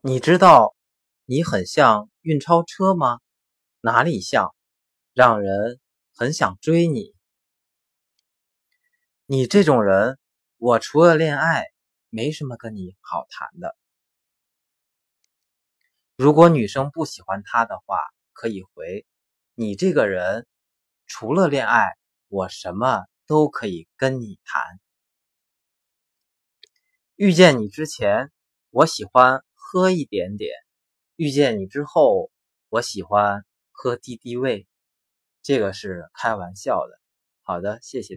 你知道你很像运钞车吗？哪里像？让人很想追你。你这种人，我除了恋爱，没什么跟你好谈的。如果女生不喜欢他的话，可以回：你这个人，除了恋爱，我什么都可以跟你谈。遇见你之前，我喜欢。喝一点点，遇见你之后，我喜欢喝敌敌畏，这个是开玩笑的。好的，谢谢。